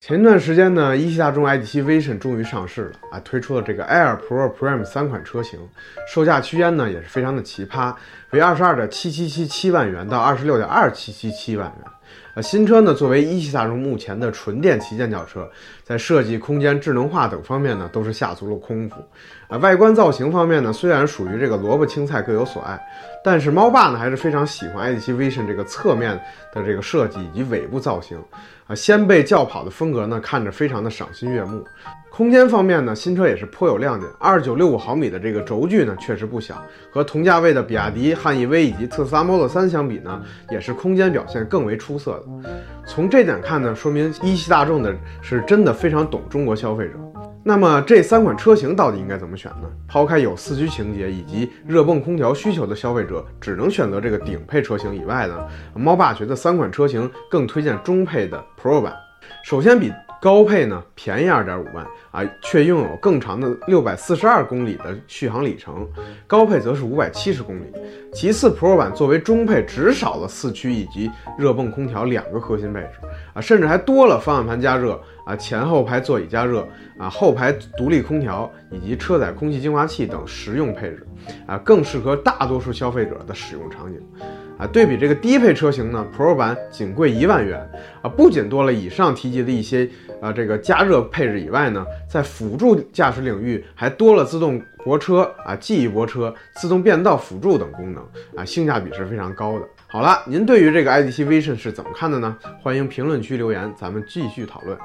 前段时间呢，一汽大众 ID.7 Vision 终于上市了啊，推出了这个 Air Pro、Prime 三款车型，售价区间呢也是非常的奇葩，为二十二点七七七七万元到二十六点二七七七万元。呃，新车呢作为一汽大众目前的纯电旗舰轿车，在设计、空间、智能化等方面呢都是下足了功夫。啊，外观造型方面呢，虽然属于这个萝卜青菜各有所爱，但是猫爸呢还是非常喜欢 ID.7 Vision 这个侧面的这个设计以及尾部造型。啊，掀背轿跑的风格呢，看着非常的赏心悦目。空间方面呢，新车也是颇有亮点，二九六五毫米的这个轴距呢，确实不小。和同价位的比亚迪汉 EV 以及特斯拉 Model 3相比呢，也是空间表现更为出色的。从这点看呢，说明一汽大众的是真的非常懂中国消费者。那么这三款车型到底应该怎么选呢？抛开有四驱情节以及热泵空调需求的消费者只能选择这个顶配车型以外呢，猫爸觉得三款车型更推荐中配的 Pro 版。首先比高配呢便宜二点五万啊，却拥有更长的六百四十二公里的续航里程，高配则是五百七十公里。其次，Pro 版作为中配，只少了四驱以及热泵空调两个核心配置啊，甚至还多了方向盘加热啊，前后排座椅加热啊，后排独立空调以及车载空气净化器等实用配置啊，更适合大多数消费者的使用场景。啊，对比这个低配车型呢，Pro 版仅贵一万元啊，不仅多了以上提及的一些啊这个加热配置以外呢，在辅助驾驶领域还多了自动泊车啊、记忆泊车、自动变道辅助等功能啊，性价比是非常高的。好了，您对于这个 ID.7 Vision 是怎么看的呢？欢迎评论区留言，咱们继续讨论。